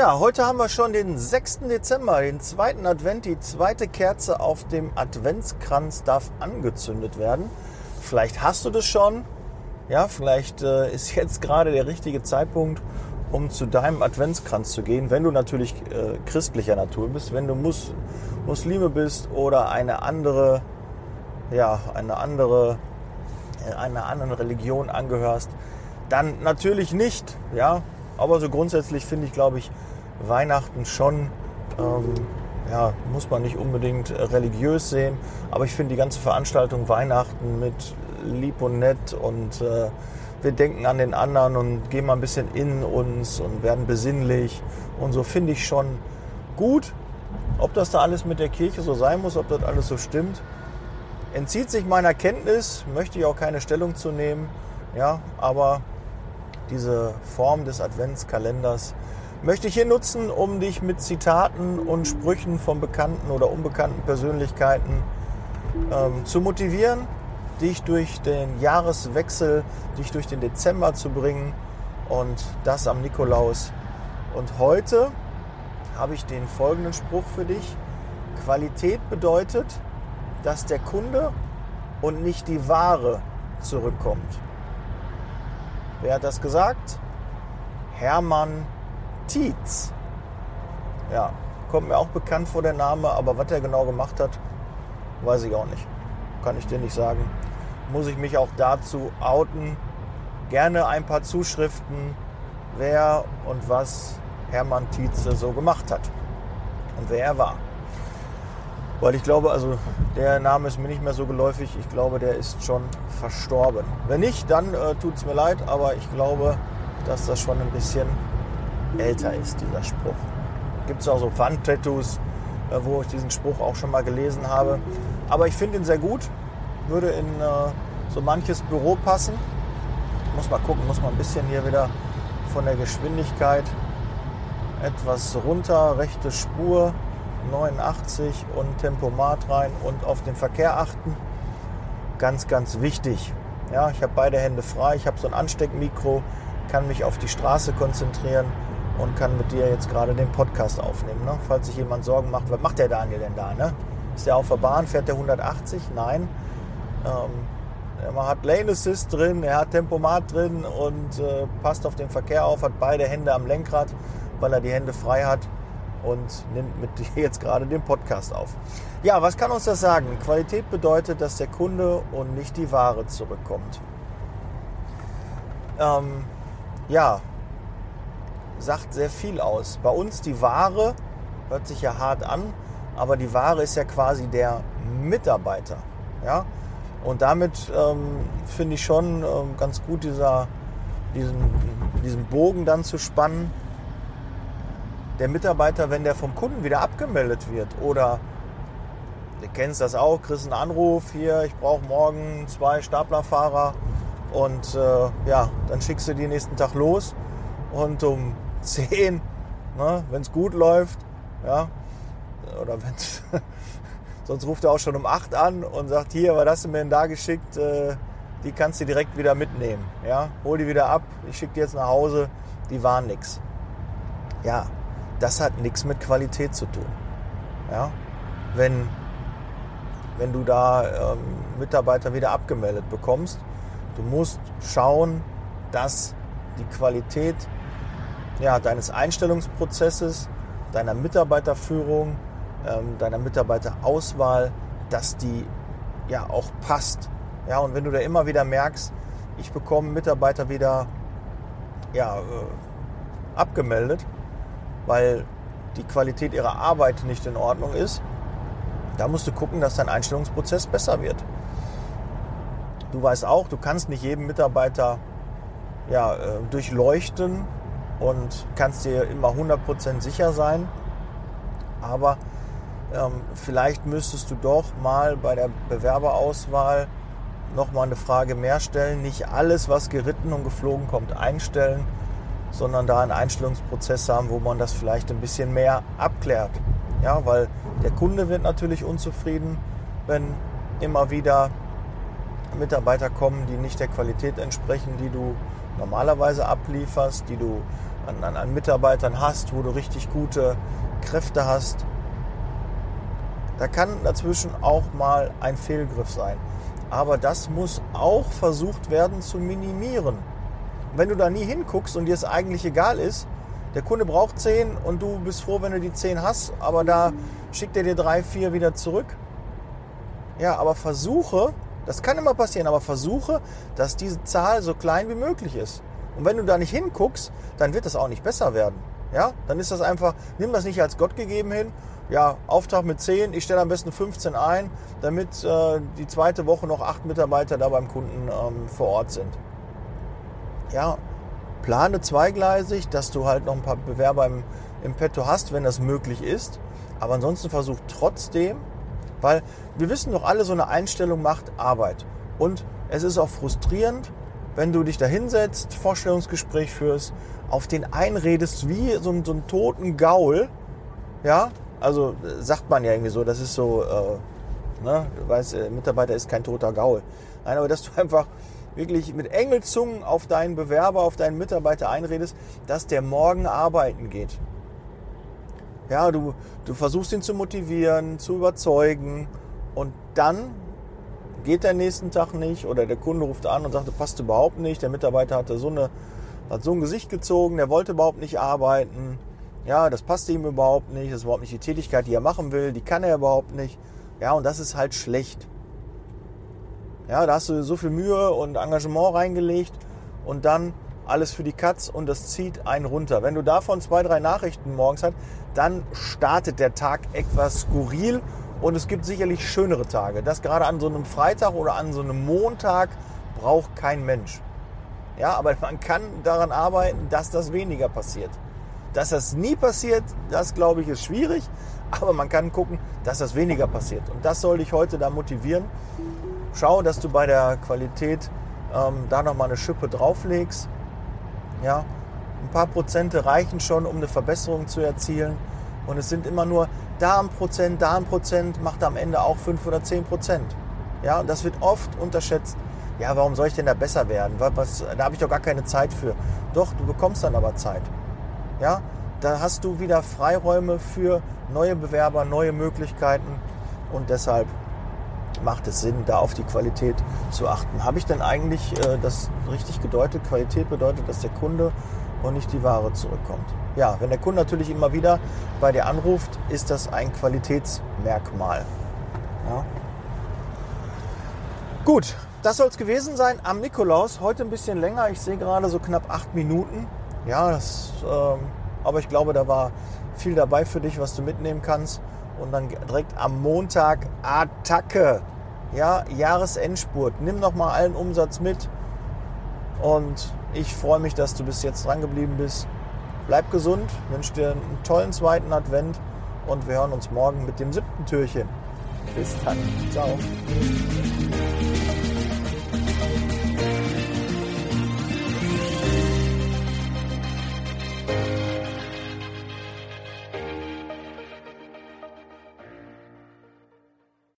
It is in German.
Ja, heute haben wir schon den 6. Dezember, den zweiten Advent. Die zweite Kerze auf dem Adventskranz darf angezündet werden. Vielleicht hast du das schon. Ja, vielleicht äh, ist jetzt gerade der richtige Zeitpunkt, um zu deinem Adventskranz zu gehen, wenn du natürlich äh, christlicher Natur bist, wenn du Mus Muslime bist oder eine andere, ja, eine andere, äh, einer anderen Religion angehörst, dann natürlich nicht, ja. Aber so grundsätzlich finde ich, glaube ich, Weihnachten schon, ähm, ja, muss man nicht unbedingt religiös sehen, aber ich finde die ganze Veranstaltung Weihnachten mit lieb und nett und äh, wir denken an den anderen und gehen mal ein bisschen in uns und werden besinnlich und so finde ich schon gut. Ob das da alles mit der Kirche so sein muss, ob das alles so stimmt, entzieht sich meiner Kenntnis, möchte ich auch keine Stellung zu nehmen, ja, aber diese Form des Adventskalenders möchte ich hier nutzen, um dich mit Zitaten und Sprüchen von bekannten oder unbekannten Persönlichkeiten ähm, zu motivieren, dich durch den Jahreswechsel, dich durch den Dezember zu bringen und das am Nikolaus. Und heute habe ich den folgenden Spruch für dich. Qualität bedeutet, dass der Kunde und nicht die Ware zurückkommt. Wer hat das gesagt? Hermann Tietz. Ja, kommt mir auch bekannt vor der Name, aber was er genau gemacht hat, weiß ich auch nicht. Kann ich dir nicht sagen. Muss ich mich auch dazu outen. Gerne ein paar Zuschriften, wer und was Hermann Tietze so gemacht hat und wer er war. Weil ich glaube, also der Name ist mir nicht mehr so geläufig. Ich glaube, der ist schon verstorben. Wenn nicht, dann äh, tut es mir leid, aber ich glaube, dass das schon ein bisschen älter ist, dieser Spruch. Gibt es auch so Fun-Tattoos, äh, wo ich diesen Spruch auch schon mal gelesen habe. Aber ich finde ihn sehr gut. Würde in äh, so manches Büro passen. Muss mal gucken, muss mal ein bisschen hier wieder von der Geschwindigkeit etwas runter, rechte Spur 89 und Tempomat rein und auf den Verkehr achten. Ganz, ganz wichtig. Ja, ich habe beide Hände frei, ich habe so ein Ansteckmikro, kann mich auf die Straße konzentrieren und kann mit dir jetzt gerade den Podcast aufnehmen. Ne? Falls sich jemand Sorgen macht, was macht der Daniel denn da? Ne? Ist der auf der Bahn? Fährt der 180? Nein. Ähm, er hat Lane Assist drin, er hat Tempomat drin und äh, passt auf den Verkehr auf, hat beide Hände am Lenkrad, weil er die Hände frei hat und nimmt mit dir jetzt gerade den Podcast auf. Ja, was kann uns das sagen? Qualität bedeutet, dass der Kunde und nicht die Ware zurückkommt. Ähm, ja, sagt sehr viel aus. Bei uns die Ware hört sich ja hart an, aber die Ware ist ja quasi der Mitarbeiter. Ja? Und damit ähm, finde ich schon ähm, ganz gut, dieser, diesen, diesen Bogen dann zu spannen der Mitarbeiter, wenn der vom Kunden wieder abgemeldet wird oder du kennst das auch, kriegst einen Anruf hier, ich brauche morgen zwei Staplerfahrer und äh, ja, dann schickst du die nächsten Tag los und um 10, ne, wenn es gut läuft, ja, oder wenn sonst ruft er auch schon um 8 an und sagt, hier, was hast du mir denn da geschickt, äh, die kannst du direkt wieder mitnehmen, ja, hol die wieder ab, ich schicke die jetzt nach Hause, die waren nix. Ja, das hat nichts mit Qualität zu tun. Ja? Wenn, wenn du da ähm, Mitarbeiter wieder abgemeldet bekommst, du musst schauen, dass die Qualität ja, deines Einstellungsprozesses, deiner Mitarbeiterführung, ähm, deiner Mitarbeiterauswahl, dass die ja auch passt. Ja, und wenn du da immer wieder merkst, ich bekomme Mitarbeiter wieder ja, äh, abgemeldet, weil die Qualität ihrer Arbeit nicht in Ordnung ist, da musst du gucken, dass dein Einstellungsprozess besser wird. Du weißt auch, du kannst nicht jedem Mitarbeiter ja, äh, durchleuchten und kannst dir immer 100% sicher sein. Aber ähm, vielleicht müsstest du doch mal bei der Bewerberauswahl noch mal eine Frage mehr stellen. Nicht alles, was geritten und geflogen kommt, einstellen, sondern da einen Einstellungsprozess haben, wo man das vielleicht ein bisschen mehr abklärt. Ja, weil der Kunde wird natürlich unzufrieden, wenn immer wieder Mitarbeiter kommen, die nicht der Qualität entsprechen, die du normalerweise ablieferst, die du an, an, an Mitarbeitern hast, wo du richtig gute Kräfte hast. Da kann dazwischen auch mal ein Fehlgriff sein. Aber das muss auch versucht werden zu minimieren. wenn du da nie hinguckst und dir es eigentlich egal ist, der Kunde braucht 10 und du bist froh, wenn du die 10 hast, aber da schickt er dir 3, 4 wieder zurück. Ja, aber versuche, das kann immer passieren, aber versuche, dass diese Zahl so klein wie möglich ist. Und wenn du da nicht hinguckst, dann wird das auch nicht besser werden. Ja, dann ist das einfach, nimm das nicht als Gott gegeben hin. Ja, Auftrag mit 10, ich stelle am besten 15 ein, damit äh, die zweite Woche noch acht Mitarbeiter da beim Kunden ähm, vor Ort sind. Ja, plane zweigleisig, dass du halt noch ein paar Bewerber im, im Petto hast, wenn das möglich ist. Aber ansonsten versuch trotzdem, weil wir wissen doch alle, so eine Einstellung macht Arbeit. Und es ist auch frustrierend, wenn du dich da hinsetzt, Vorstellungsgespräch führst, auf den einredest wie so, ein, so einen toten Gaul. Ja, also sagt man ja irgendwie so, das ist so, äh, ne, du weißt, der Mitarbeiter ist kein toter Gaul. Nein, aber dass du einfach wirklich mit Engelzungen auf deinen Bewerber, auf deinen Mitarbeiter einredest, dass der morgen arbeiten geht. Ja, du, du versuchst ihn zu motivieren, zu überzeugen und dann geht der nächsten Tag nicht oder der Kunde ruft an und sagt, das passt überhaupt nicht, der Mitarbeiter hatte so, eine, hat so ein Gesicht gezogen, der wollte überhaupt nicht arbeiten. Ja, das passte ihm überhaupt nicht, das ist überhaupt nicht die Tätigkeit, die er machen will, die kann er überhaupt nicht. Ja, und das ist halt schlecht. Ja, da hast du so viel Mühe und Engagement reingelegt und dann alles für die Katz und das zieht einen runter. Wenn du davon zwei, drei Nachrichten morgens hast, dann startet der Tag etwas skurril und es gibt sicherlich schönere Tage. Das gerade an so einem Freitag oder an so einem Montag braucht kein Mensch. Ja, aber man kann daran arbeiten, dass das weniger passiert. Dass das nie passiert, das glaube ich ist schwierig, aber man kann gucken, dass das weniger passiert. Und das soll dich heute da motivieren. Schau, dass du bei der Qualität ähm, da nochmal eine Schippe drauflegst. Ja, ein paar Prozente reichen schon, um eine Verbesserung zu erzielen. Und es sind immer nur da ein Prozent, da ein Prozent, macht am Ende auch 5 oder 10 Prozent. Ja, und das wird oft unterschätzt. Ja, warum soll ich denn da besser werden? Was, da habe ich doch gar keine Zeit für. Doch, du bekommst dann aber Zeit. Ja, da hast du wieder Freiräume für neue Bewerber, neue Möglichkeiten. Und deshalb macht es Sinn, da auf die Qualität zu achten. Habe ich denn eigentlich äh, das richtig gedeutet? Qualität bedeutet, dass der Kunde und nicht die Ware zurückkommt. Ja, wenn der Kunde natürlich immer wieder bei dir anruft, ist das ein Qualitätsmerkmal. Ja. Gut, das soll es gewesen sein am Nikolaus. Heute ein bisschen länger. Ich sehe gerade so knapp acht Minuten. Ja, das, ähm, aber ich glaube, da war viel dabei für dich, was du mitnehmen kannst. Und dann direkt am Montag Attacke. Ja, Jahresendspurt. Nimm noch mal allen Umsatz mit. Und ich freue mich, dass du bis jetzt dran geblieben bist. Bleib gesund, wünsche dir einen tollen zweiten Advent und wir hören uns morgen mit dem siebten Türchen. Bis dann. Ciao.